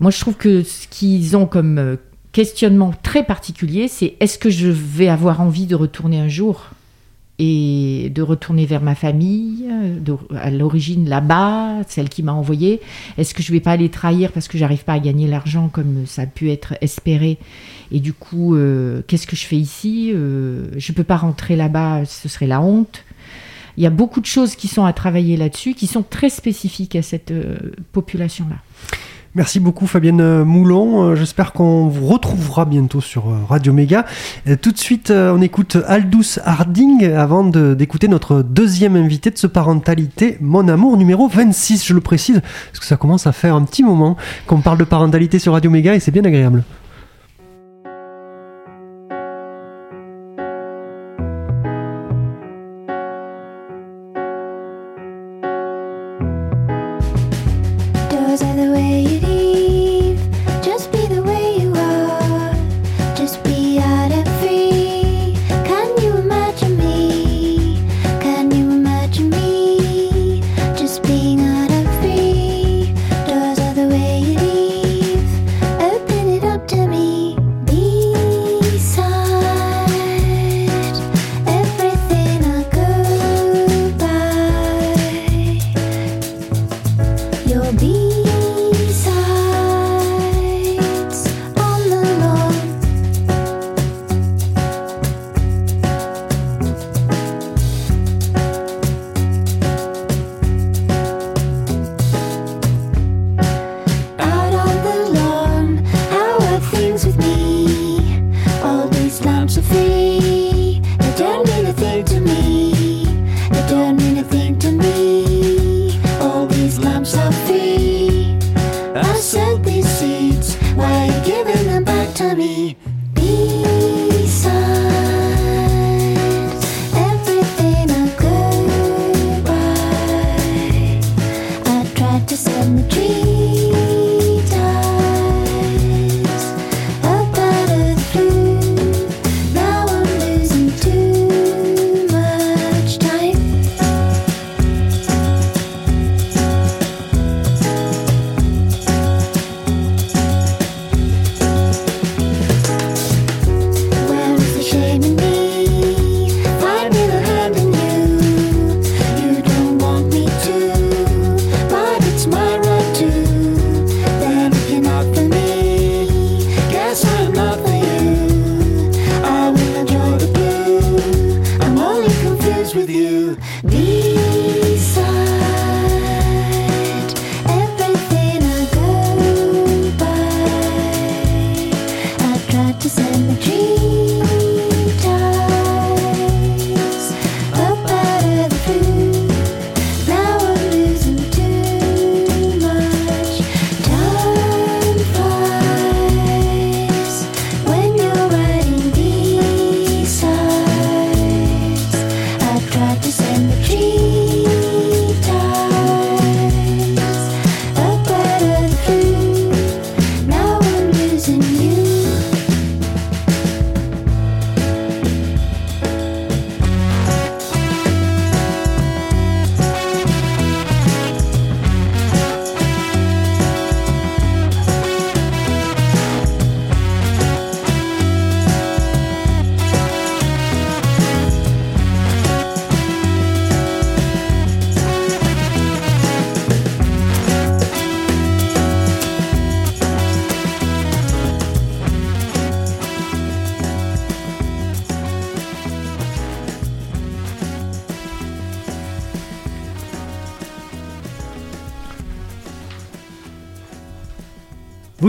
Moi, je trouve que ce qu'ils ont comme questionnement très particulier, c'est est-ce que je vais avoir envie de retourner un jour? Et de retourner vers ma famille, euh, à l'origine là-bas, celle qui m'a envoyé. Est-ce que je vais pas les trahir parce que j'arrive pas à gagner l'argent comme ça a pu être espéré? Et du coup, euh, qu'est-ce que je fais ici? Euh, Je peux pas rentrer là-bas, ce serait la honte. Il y a beaucoup de choses qui sont à travailler là-dessus, qui sont très spécifiques à cette euh, population-là. Merci beaucoup Fabienne Moulon. Euh, J'espère qu'on vous retrouvera bientôt sur euh, Radio Méga. Euh, Tout de suite, on écoute Aldous Harding avant d'écouter notre deuxième invité de ce parentalité, Mon Amour numéro 26, je le précise, parce que ça commence à faire un petit moment qu'on parle de parentalité sur Radio Méga et c'est bien agréable.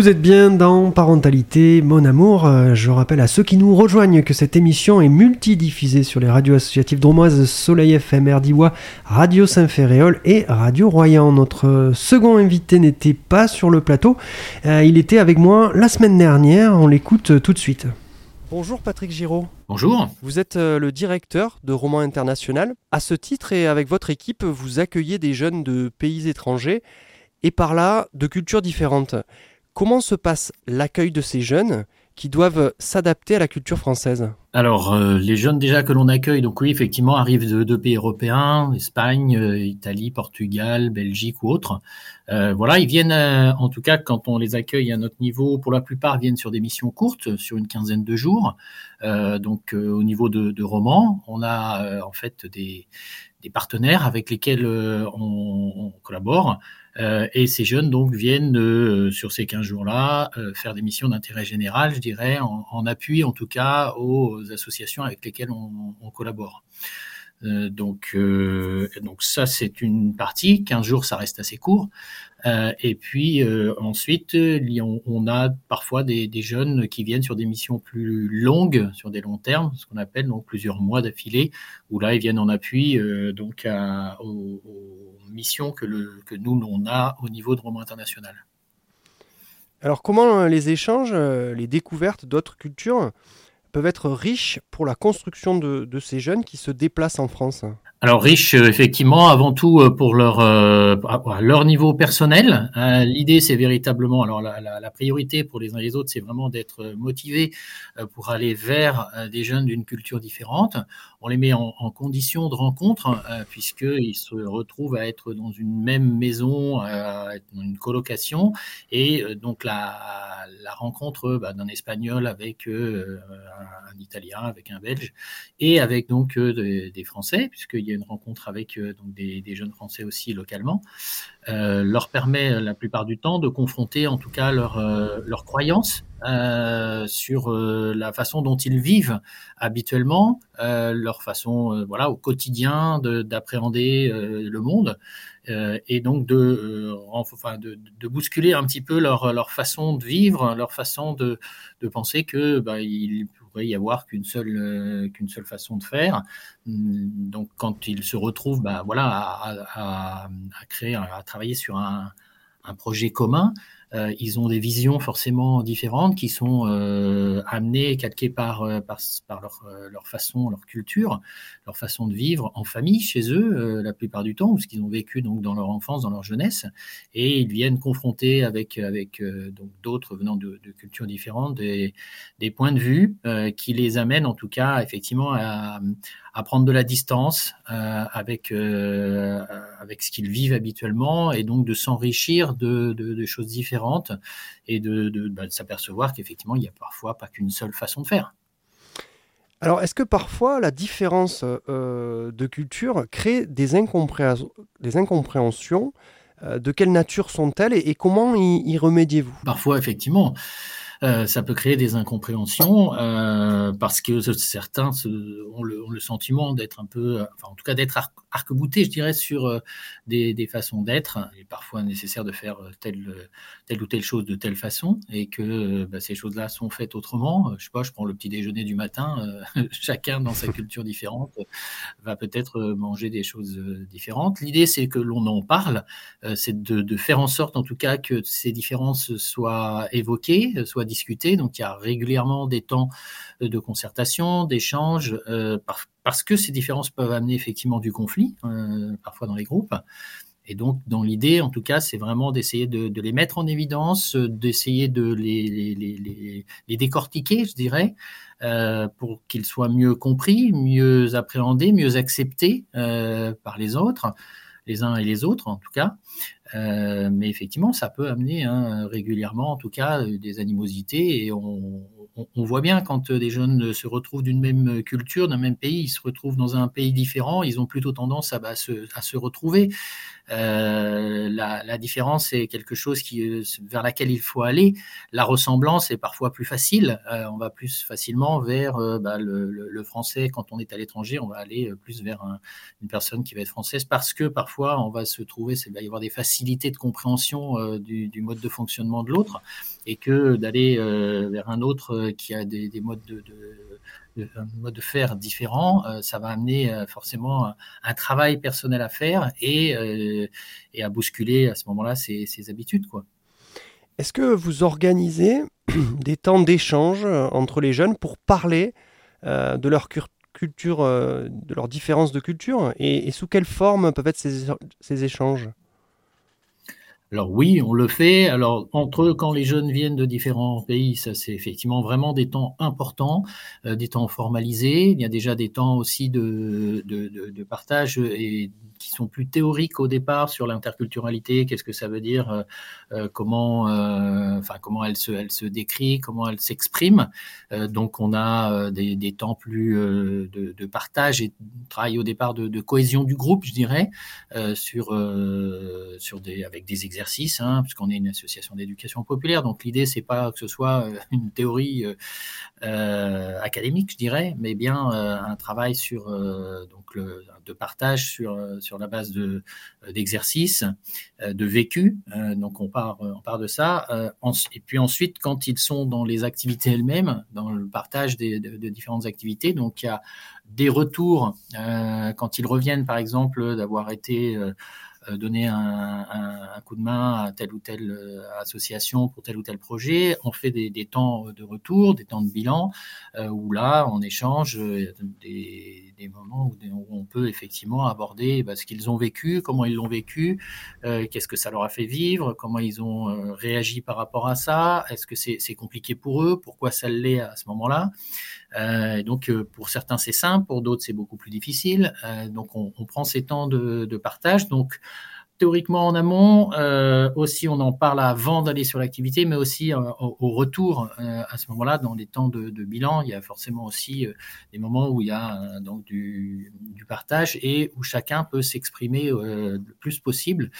Vous êtes bien dans Parentalité, mon amour. Euh, Je rappelle à ceux qui nous rejoignent que cette émission est multidiffusée sur les radios associatives dromoises Soleil FM, RDIWA, Radio Saint-Ferréol et Radio Royan. Notre second invité n'était pas sur le plateau. Euh, il était avec moi la semaine dernière. On l'écoute euh, tout de suite. Bonjour Patrick Giraud. Bonjour. Vous êtes le directeur de Roman International. À ce titre et avec votre équipe, vous accueillez des jeunes de pays étrangers et par là de cultures différentes. Comment se passe l'accueil de ces jeunes qui doivent s'adapter à la culture française? Alors, euh, les jeunes déjà que l'on accueille, donc oui, effectivement, arrivent de, pays européens, Espagne, euh, Italie, Portugal, Belgique ou autres. Euh, voilà, ils viennent, en tout cas, quand on les accueille à notre niveau, pour la plupart, viennent sur des missions courtes, sur une quinzaine de jours. Donc, au niveau de, romans, on a en fait des, partenaires avec lesquels on collabore. Euh, et ces jeunes donc viennent euh, sur ces 15 jours-là euh, faire des missions d'intérêt général, je dirais, en, appui en tout cas aux associations avec lesquelles on collabore. Euh, donc, euh, donc ça c'est une partie. 15 jours, ça reste assez court. Euh, et puis ensuite, on, a parfois des, jeunes qui viennent sur des missions plus longues, sur des longs termes, ce qu'on appelle donc plusieurs mois d'affilée, où là ils viennent en appui donc aux, missions que nous on a au niveau de Roman International. Alors comment les échanges, les découvertes d'autres cultures peuvent être riches pour la construction de, ces jeunes qui se déplacent en France alors riches, euh, effectivement, avant tout euh, pour leur euh, leur niveau personnel. Euh, L'idée, c'est véritablement, alors la, priorité pour les uns et les autres, c'est vraiment d'être motivés euh, pour aller vers des jeunes d'une culture différente. On les met en, en condition de rencontre puisqu'ils se retrouvent à être dans une même maison, dans une colocation, et donc la, la rencontre bah, d'un espagnol avec un, italien, avec un belge, et avec donc des, des Français, puisqu'il y a une rencontre avec euh, donc des, jeunes Français aussi localement, euh, leur permet la plupart du temps de confronter en tout cas leurs euh, leur croyances euh, sur euh, la façon dont ils vivent habituellement, euh, leur façon voilà au quotidien d'appréhender le monde et donc de, enfin de, de, bousculer un petit peu leur, leur façon de vivre, leur façon de, de penser que bah, pourrait y avoir qu'une seule euh, façon de faire. Donc quand ils se retrouvent, bah, voilà, à, créer, à travailler sur un projet commun, euh, ils ont des visions forcément différentes qui sont euh, amenées, calquées par, euh, par, leur, euh, leur, façon, leur culture, leur façon de vivre en famille chez eux la plupart du temps, ou ce qu'ils ont vécu donc dans leur enfance, dans leur jeunesse, et ils viennent confronter avec, avec donc d'autres venant de, cultures différentes des, des points de vue qui les amènent en tout cas effectivement à, à prendre de la distance avec, avec ce qu'ils vivent habituellement et donc de s'enrichir de, de choses différentes et de, de, bah, de s'apercevoir qu'effectivement, il n'y a parfois pas qu'une seule façon de faire. Alors, est-ce que parfois la différence euh, de culture crée des, incompréhensions, des incompréhensions euh, De quelle nature sont-elles et, et, comment y, y remédiez-vous? Parfois, effectivement. Euh, ça peut créer des incompréhensions euh, parce que certains se, ont, le, ont, le, sentiment d'être un peu, enfin en tout cas d'être arc arc-boutés, je dirais, sur euh, des, des, façons d'être. Il est parfois nécessaire de faire telle, telle ou telle chose de telle façon et que bah, ces choses-là sont faites autrement. Je sais pas, je prends le petit déjeuner du matin, chacun dans sa culture différente va peut-être manger des choses différentes. L'idée, c'est que l'on en parle, c'est de, de, faire en sorte, en tout cas, que ces différences soient évoquées, soient discuter. Donc il y a régulièrement des temps de concertation, d'échange, euh, parce que ces différences peuvent amener effectivement du conflit, euh, parfois dans les groupes. Et donc, dans l'idée, en tout cas, c'est vraiment d'essayer de, les mettre en évidence, d'essayer de les, décortiquer, je dirais, euh, pour qu'ils soient mieux compris, mieux appréhendés, mieux acceptés euh, par les autres, les uns et les autres, en tout cas. Euh, mais effectivement, ça peut amener hein, régulièrement, en tout cas, euh, des animosités. Et on, voit bien quand des jeunes se retrouvent d'une même culture, d'un même pays, ils se retrouvent dans un pays différent, ils ont plutôt tendance à, bah, se, à se retrouver. Euh, la, la, différence est quelque chose qui, euh, vers laquelle il faut aller. La ressemblance est parfois plus facile. Euh, on va plus facilement vers euh, bah, le, le, le, français quand on est à l'étranger. On va aller plus vers un, une personne qui va être française parce que parfois on va se trouver, il va y avoir des facilités de compréhension du, du, mode de fonctionnement de l'autre et que d'aller vers un autre qui a des, des modes de, de un mode de faire différent, euh, ça va amener euh, forcément un, travail personnel à faire et, euh, et à bousculer à ce moment-là ses, ses, habitudes. Quoi. Est-ce que vous organisez des temps d'échange entre les jeunes pour parler de leur culture, de leurs différences de culture et, et, sous quelle forme peuvent être ces, ces échanges? Alors oui, on le fait. Alors entre eux, quand les jeunes viennent de différents pays, ça c'est effectivement vraiment des temps importants, euh, des temps formalisés. Il y a déjà des temps aussi de, de, de, de partage et qui sont plus théoriques au départ sur l'interculturalité. Qu'est-ce que ça veut dire euh, euh, Comment, euh, enfin comment elle se, elle se décrit Comment elle s'exprime Donc on a des, temps plus de, partage et travail au départ de, cohésion du groupe, je dirais, sur sur des avec des exercices, hein, puisqu'on est une association d'éducation populaire. Donc l'idée c'est pas que ce soit une théorie académique, je dirais, mais bien un travail sur donc le, de partage sur sur la base de d'exercices, euh, de vécu. Euh, donc on part on part de ça. Euh, et puis ensuite, quand ils sont dans les activités elles-mêmes, dans le partage des, de, différentes activités, donc il y a des retours euh, quand ils reviennent, par exemple, d'avoir été euh, euh, donner un, un, un coup de main à telle ou telle euh, association pour tel ou tel projet. On fait des, des temps de retour, des temps de bilan, euh, où là, on échange euh, des, des moments où, on peut effectivement aborder bah, ce qu'ils ont vécu, comment ils l'ont vécu, euh, qu'est-ce que ça leur a fait vivre, comment ils ont euh, réagi par rapport à ça, est-ce que c'est c'est compliqué pour eux, pourquoi ça l'est à ce moment-là. Euh, donc, euh, pour certains, c'est simple, pour d'autres, c'est beaucoup plus difficile. Euh, donc, on, prend ces temps de, partage. Donc, théoriquement en amont, aussi on en parle avant d'aller sur l'activité, mais aussi au, retour à ce moment-là, dans les temps de, bilan, il y a forcément aussi des moments où il y a donc du, partage et où chacun peut s'exprimer le plus possible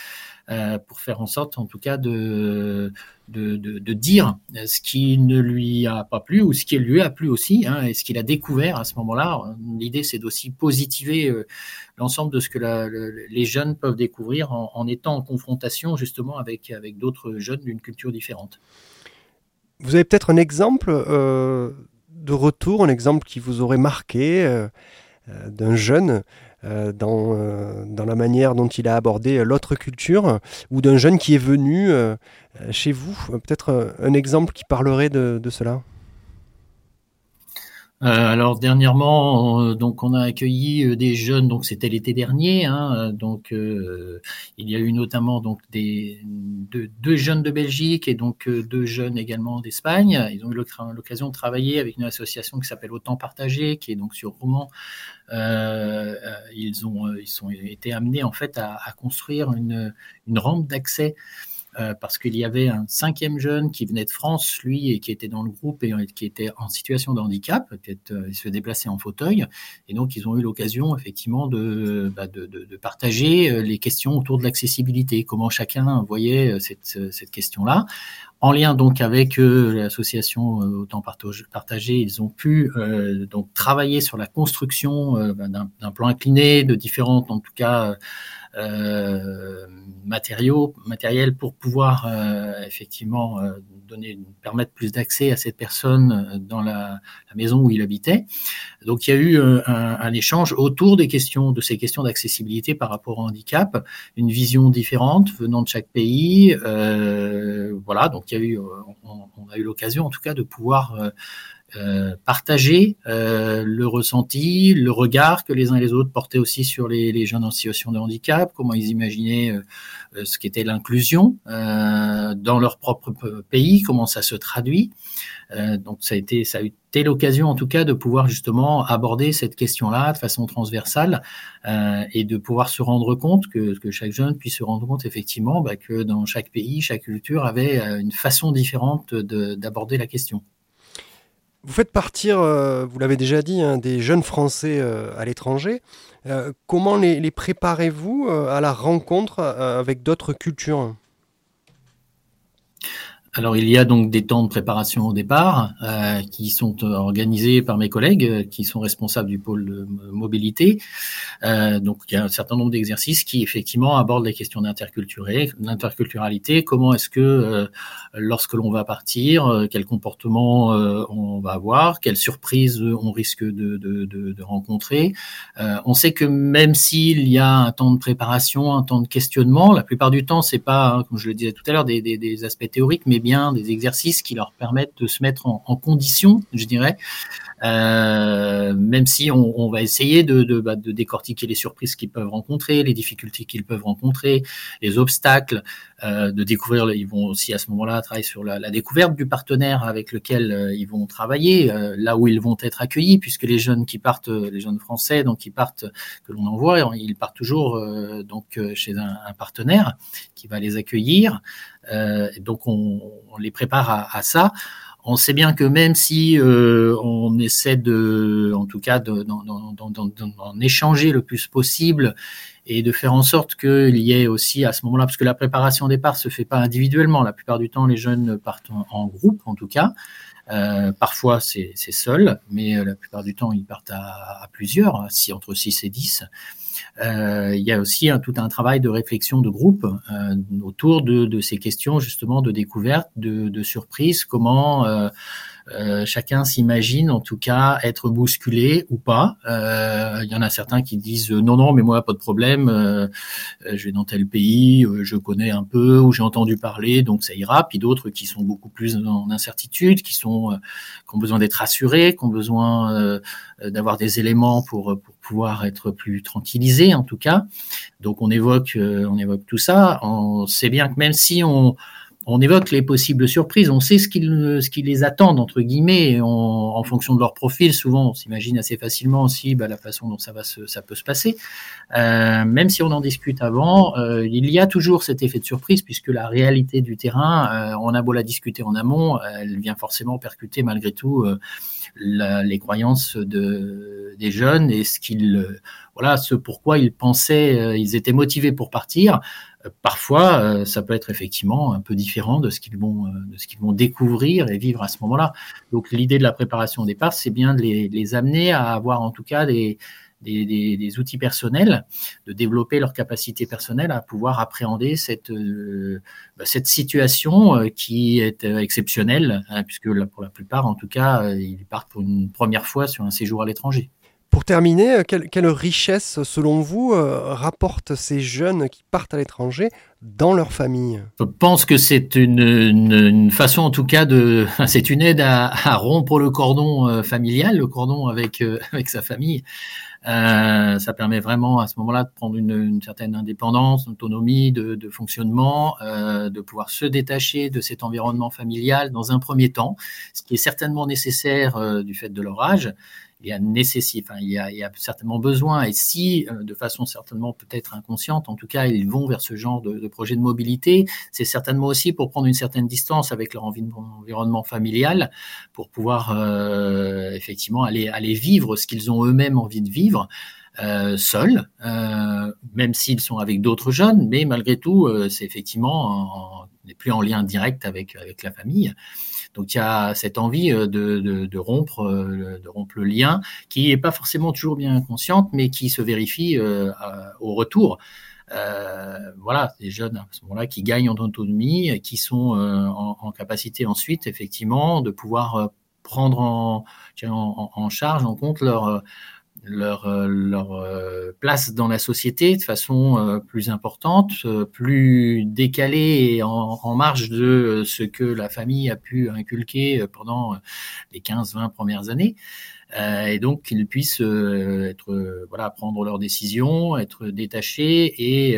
pour faire en sorte, en tout cas, de, de, de, dire ce qui ne lui a pas plu ou ce qui lui a plu aussi, hein, et ce qu'il a découvert à ce moment-là. L'idée, c'est d'aussi positiver euh, l'ensemble de ce que les jeunes peuvent découvrir en, étant en confrontation justement avec, avec d'autres jeunes d'une culture différente. Vous avez peut-être un exemple euh, de retour, un exemple qui vous aurait marqué euh, d'un jeune euh, dans, euh, dans la manière dont il a abordé l'autre culture, ou d'un jeune qui est venu euh, chez vous. Euh, Peut-être euh, un exemple qui parlerait de, de cela. Euh, alors dernièrement, euh, donc on a accueilli euh, des jeunes, donc c'était l'été dernier, hein, donc euh, il y a eu notamment donc des deux, jeunes de Belgique et donc deux jeunes également d'Espagne. Ils ont eu l'oc- l'occasion de travailler avec une association qui s'appelle Autant Partagé, qui est donc sur Rouen. Euh, ils ont ils sont été amenés en fait à, à construire une une rampe d'accès euh, parce qu'il y avait un cinquième jeune qui venait de France, lui, et qui était dans le groupe et qui était en situation de handicap, peut-être il se déplaçait en fauteuil, et donc ils ont eu l'occasion effectivement de, bah, de, de, partager euh, les questions autour de l'accessibilité, comment chacun voyait euh, cette, cette question-là. En lien donc avec euh, l'association euh, Autant Partagé, ils ont pu euh, donc travailler sur la construction bah, d'un plan incliné, de différentes en tout cas matériaux, matériels pour pouvoir effectivement permettre plus d'accès à cette personne dans la, maison où il habitait. Donc il y a eu un, un échange autour des questions, de ces questions d'accessibilité par rapport au handicap, une vision différente venant de chaque pays. Voilà, donc euh, on, on a eu l'occasion en tout cas de pouvoir euh, partager euh, le ressenti, le regard que les uns et les autres portaient aussi sur les, jeunes en situation de handicap, comment ils imaginaient euh, ce qu'était l'inclusion dans leur propre pays, comment ça se traduit. Donc ça a été, ça a été l'occasion en tout cas de pouvoir justement aborder cette question-là de façon transversale et de pouvoir se rendre compte que, que chaque jeune puisse se rendre compte effectivement bah, que dans chaque pays, chaque culture avait une façon différente de- d'aborder la question. Vous faites partir, euh, vous l'avez déjà dit, hein, des jeunes Français euh, à l'étranger. Euh, comment les, préparez-vous à la rencontre avec d'autres cultures? Alors il y a donc des temps de préparation au départ euh, qui sont euh, organisés par mes collègues euh, qui sont responsables du pôle mobilité. Euh, donc il y a un certain nombre d'exercices qui effectivement abordent les questions d'interculturalité. Comment est-ce que euh, lorsque l'on va partir, euh, quel comportement on va avoir, quelles surprises on risque de, de, de, de rencontrer. On sait que même s'il y a un temps de préparation, un temps de questionnement, la plupart du temps c'est pas, hein, comme je le disais tout à l'heure, des, des, des aspects théoriques, mais bien des exercices qui leur permettent de se mettre en, condition, je dirais, euh, même si on, va essayer bah, de, décortiquer les surprises qu'ils peuvent rencontrer, les difficultés qu'ils peuvent rencontrer, les obstacles, euh, de découvrir. Ils vont aussi à ce moment-là travailler sur la, découverte du partenaire avec lequel euh, ils vont travailler, là où ils vont être accueillis, puisque les jeunes qui partent, les jeunes français, donc qui partent, que l'on envoie, ils partent toujours donc chez un, partenaire qui va les accueillir. Donc on, on, les prépare à, à ça on sait bien que même si euh, on essaie de, en tout cas, d'en échanger le plus possible et de faire en sorte qu'il y ait aussi à ce moment-là, parce que la préparation au départ se fait pas individuellement. La plupart du temps, les jeunes partent en, en groupe, en tout cas. Euh, parfois, c'est seul, mais euh, la plupart du temps, ils partent à, à plusieurs, si entre 6 et 10. Euh, il y a aussi un, tout un travail de réflexion de groupe euh, autour de, de, ces questions justement de découverte, de, de surprise, comment euh, euh, chacun s'imagine en tout cas être bousculé ou pas. Euh, il y en a certains qui disent euh, non non mais moi pas de problème, euh, je vais dans tel pays, je connais un peu ou j'ai entendu parler donc ça ira. Puis d'autres qui sont beaucoup plus en incertitude, qui sont qui ont besoin d'être rassurés, qui ont besoin d'avoir des éléments pour, pour pouvoir être plus tranquillisés en tout cas. Donc on évoque on évoque tout ça. On sait bien que même si on on évoque les possibles surprises, on sait ce qui, ce les attend, entre guillemets, en fonction de leur profil. Souvent, on s'imagine assez facilement aussi bah, la façon dont ça, va se, ça peut se passer. Euh, même si on en discute avant, euh, il y a toujours cet effet de surprise, puisque la réalité du terrain, euh, on a beau la discuter en amont, elle vient forcément percuter malgré tout euh, la, les croyances de, des jeunes et ce qu'ils, voilà, ce pourquoi ils pensaient, ils étaient motivés pour partir parfois, euh, ça peut être effectivement un peu différent de ce qu'ils vont, euh, de ce qu'ils vont découvrir et vivre à ce moment-là. Donc, l'idée de la préparation au départ, c'est bien de les, amener à avoir en tout cas des, outils personnels, de développer leur capacité personnelle à pouvoir appréhender cette, euh, bah, situation qui est exceptionnelle, hein, puisque pour la plupart, en tout cas, ils partent pour une première fois sur un séjour à l'étranger. Pour terminer, euh, quelle, richesse, selon vous, euh, rapportent ces jeunes qui partent à l'étranger dans leur famille? Je pense que c'est une, façon, en tout cas, de, c'est une aide à, rompre le cordon euh, familial, le cordon avec euh, sa famille. Ça permet vraiment à ce moment-là de prendre une, certaine indépendance, autonomie de, fonctionnement, de pouvoir se détacher de cet environnement familial dans un premier temps, ce qui est certainement nécessaire du fait de leur âge il y a nécessite, enfin, il y a, certainement besoin, et si, euh, de façon certainement peut-être inconsciente, en tout cas, ils vont vers ce genre de, de projet de mobilité, c'est certainement aussi pour prendre une certaine distance avec leur environnement familial, pour pouvoir euh, effectivement aller, aller vivre ce qu'ils ont eux-mêmes envie de vivre. Euh, seuls, même s'ils sont avec d'autres jeunes, mais malgré tout, c'est effectivement, on n'est plus en lien direct avec, avec la famille. Donc il y a cette envie euh, euh, de rompre le lien, qui n'est pas forcément toujours bien consciente, mais qui se vérifie euh, au retour. Voilà, des jeunes à ce moment-là qui gagnent en autonomie, qui sont en, capacité ensuite, effectivement, de pouvoir prendre en, en, en charge, en compte leur, leur, leur place dans la société de façon plus importante, plus décalée et en, en, marge de ce que la famille a pu inculquer pendant les 15-20 premières années. Euh, et donc qu'ils puissent euh, être euh, voilà prendre leurs décisions, être détachés et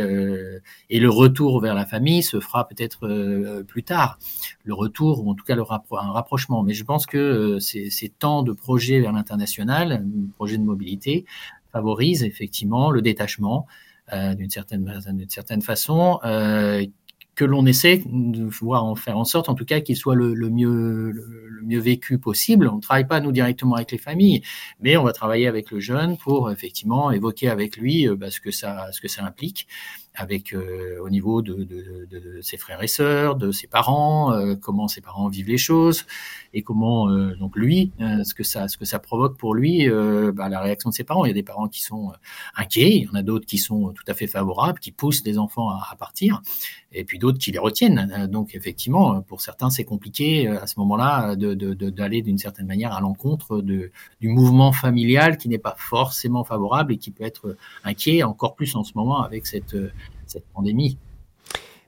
et le retour vers la famille se fera peut-être plus tard. Le retour ou en tout cas le un rapprochement. Mais je pense que ces, temps de projets vers l'international, projet de mobilité, favorisent effectivement le détachement d'une certaine façon que l'on essaie de pouvoir en faire en sorte, en tout cas, qu'il soit le, mieux le, le, mieux vécu possible. On ne travaille pas nous directement avec les familles, mais on va travailler avec le jeune pour effectivement évoquer avec lui bah, ce que ça ce que ça implique avec euh, au niveau de, de, de, ses frères et sœurs, de ses parents, euh, comment ses parents vivent les choses et comment euh, donc lui, euh, ce que ça ce que ça provoque pour lui, euh, bah, la réaction de ses parents. Il y a des parents qui sont inquiets, il y en a d'autres qui sont tout à fait favorables, qui poussent les enfants à, à partir, et puis d'autres qui les retiennent. Donc effectivement, pour certains, c'est compliqué à ce moment-là d'aller d'une certaine manière à l'encontre du mouvement familial qui n'est pas forcément favorable et qui peut être inquiet encore plus en ce moment avec cette cette pandémie.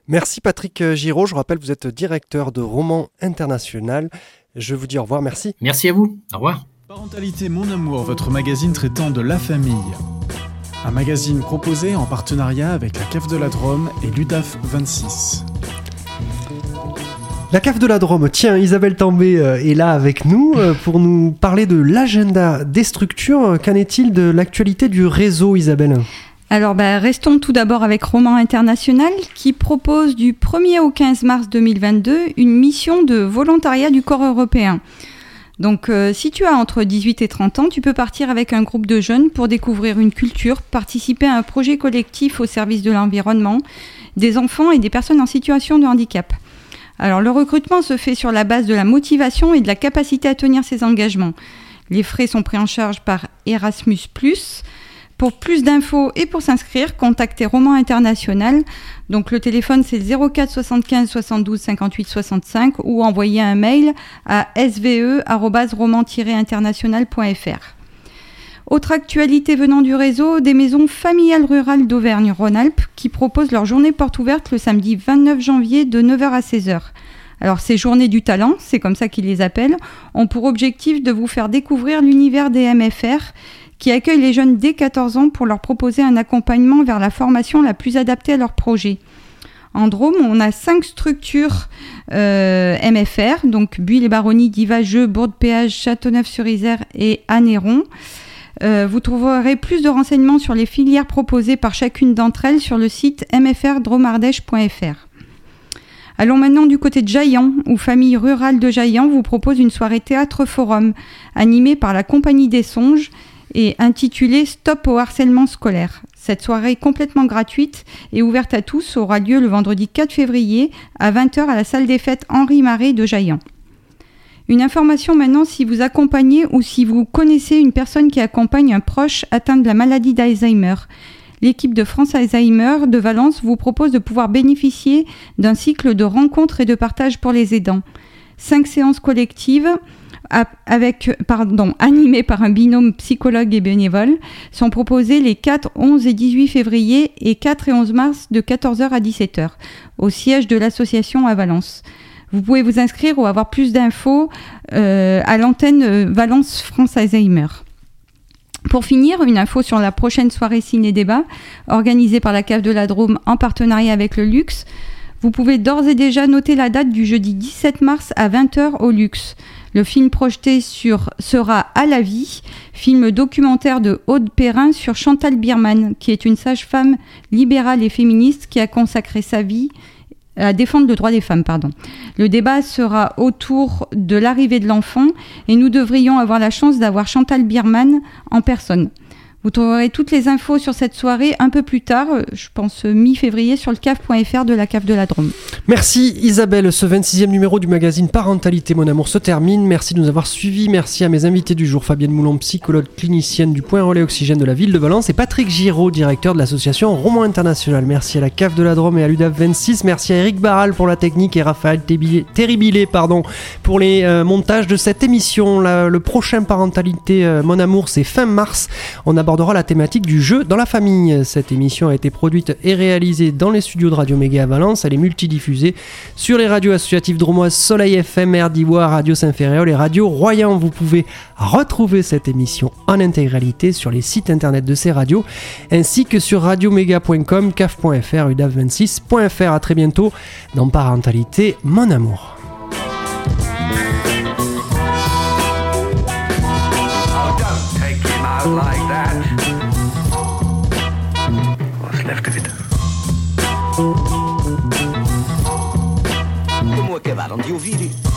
Merci Patrick Giraud. Je rappelle, vous êtes directeur de Roman International. Je vous dis au revoir. Merci. Merci à vous. Au revoir. Parentalité Mon Amour, votre magazine traitant de la famille. Un magazine proposé en partenariat avec la CAF de la Drôme et l'UDAF 26. La cave de la Drôme, tiens, Isabelle Tambay euh, est là avec nous euh, pour nous parler de l'agenda des structures. Qu'en est-il de l'actualité du réseau, Isabelle? Alors, bah, restons tout d'abord avec Roman International qui propose du 1er au 15 mars 2022 une mission de volontariat du corps européen. Donc, euh, si tu as entre 18 et 30 ans, tu peux partir avec un groupe de jeunes pour découvrir une culture, participer à un projet collectif au service de l'environnement, des enfants et des personnes en situation de handicap. Alors, le recrutement se fait sur la base de la motivation et de la capacité à tenir ses engagements. Les frais sont pris en charge par Erasmus. Pour plus d'infos et pour s'inscrire, contactez Roman International. Donc le téléphone c'est 04 75 72 58 65 ou envoyez un mail à sve@roman-international.fr. Autre actualité venant du réseau, des maisons familiales rurales d'Auvergne-Rhône-Alpes qui proposent leur journée porte ouverte le samedi 29 janvier de 9h à 16h. Alors ces journées du talent, c'est comme ça qu'ils les appellent, ont pour objectif de vous faire découvrir l'univers des MFR qui accueillent les jeunes dès 14 ans pour leur proposer un accompagnement vers la formation la plus adaptée à leur projet. En Drôme, on a cinq structures euh, MFR, donc Buis les Baronnies, Divageux, Bourg-de-Péage, Châteauneuf-sur-Isère et Anéron. Euh, vous trouverez plus de renseignements sur les filières proposées par chacune d'entre elles sur le site mfrdromardèche.fr. Allons maintenant du côté de Jaillan, où Famille Rurale de Jaillan vous propose une soirée théâtre forum animée par la Compagnie des Songes et intitulée Stop au harcèlement scolaire. Cette soirée complètement gratuite et ouverte à tous aura lieu le vendredi 4 février à 20h à la salle des fêtes Henri Marais de Jaillan. Une information maintenant si vous accompagnez ou si vous connaissez une personne qui accompagne un proche atteint de la maladie d'Alzheimer. L'équipe de France Alzheimer de Valence vous propose de pouvoir bénéficier d'un cycle de rencontres et de partage pour les aidants. Cinq séances collectives avec, pardon, animées par un binôme psychologue et bénévole sont proposées les 4, 11 et 18 février et 4 et 11 mars de 14h à 17h au siège de l'association à Valence. Vous pouvez vous inscrire ou avoir plus d'infos euh, à l'antenne euh, Valence France Alzheimer. Pour finir, une info sur la prochaine soirée ciné-débat organisée par la Cave de la Drôme en partenariat avec le Luxe. Vous pouvez d'ores et déjà noter la date du jeudi 17 mars à 20h au Luxe. Le film projeté sur sera À la vie, film documentaire de Aude Perrin sur Chantal Biermann, qui est une sage-femme libérale et féministe qui a consacré sa vie à défendre le droit des femmes. Pardon. Le débat sera autour de l'arrivée de l'enfant et nous devrions avoir la chance d'avoir Chantal Biermann en personne. Vous trouverez toutes les infos sur cette soirée un peu plus tard, euh, je pense euh, mi-février, sur le cave.fr de la cave de la Drôme. Merci Isabelle, ce 26e numéro du magazine Parentalité Mon Amour se termine. Merci de nous avoir suivis. Merci à mes invités du jour, Fabienne Moulon, psychologue clinicienne du Point Relais Oxygène de la ville de Valence, et Patrick Giraud, directeur de l'association Roman International. Merci à la cave de la Drôme et à l'UDAF 26. Merci à Eric Barral pour la technique et Raphaël Terribilé pour les euh, montages de cette émission. Le prochain Parentalité euh, Mon Amour, c'est fin mars. On abordera la thématique du jeu dans la famille. Cette émission a été produite et réalisée dans les studios de Radio Méga à Valence. Elle est multidiffusée sur les radios associatives dromoises Soleil FM, RDIWA, Radio Saint-Ferréol et Radio Royan. Vous pouvez retrouver cette émission en intégralité sur les sites internet de ces radios ainsi que sur radioméga.com, caf.fr, udav26.fr. À très bientôt dans Parentalité, mon amour. ouvir.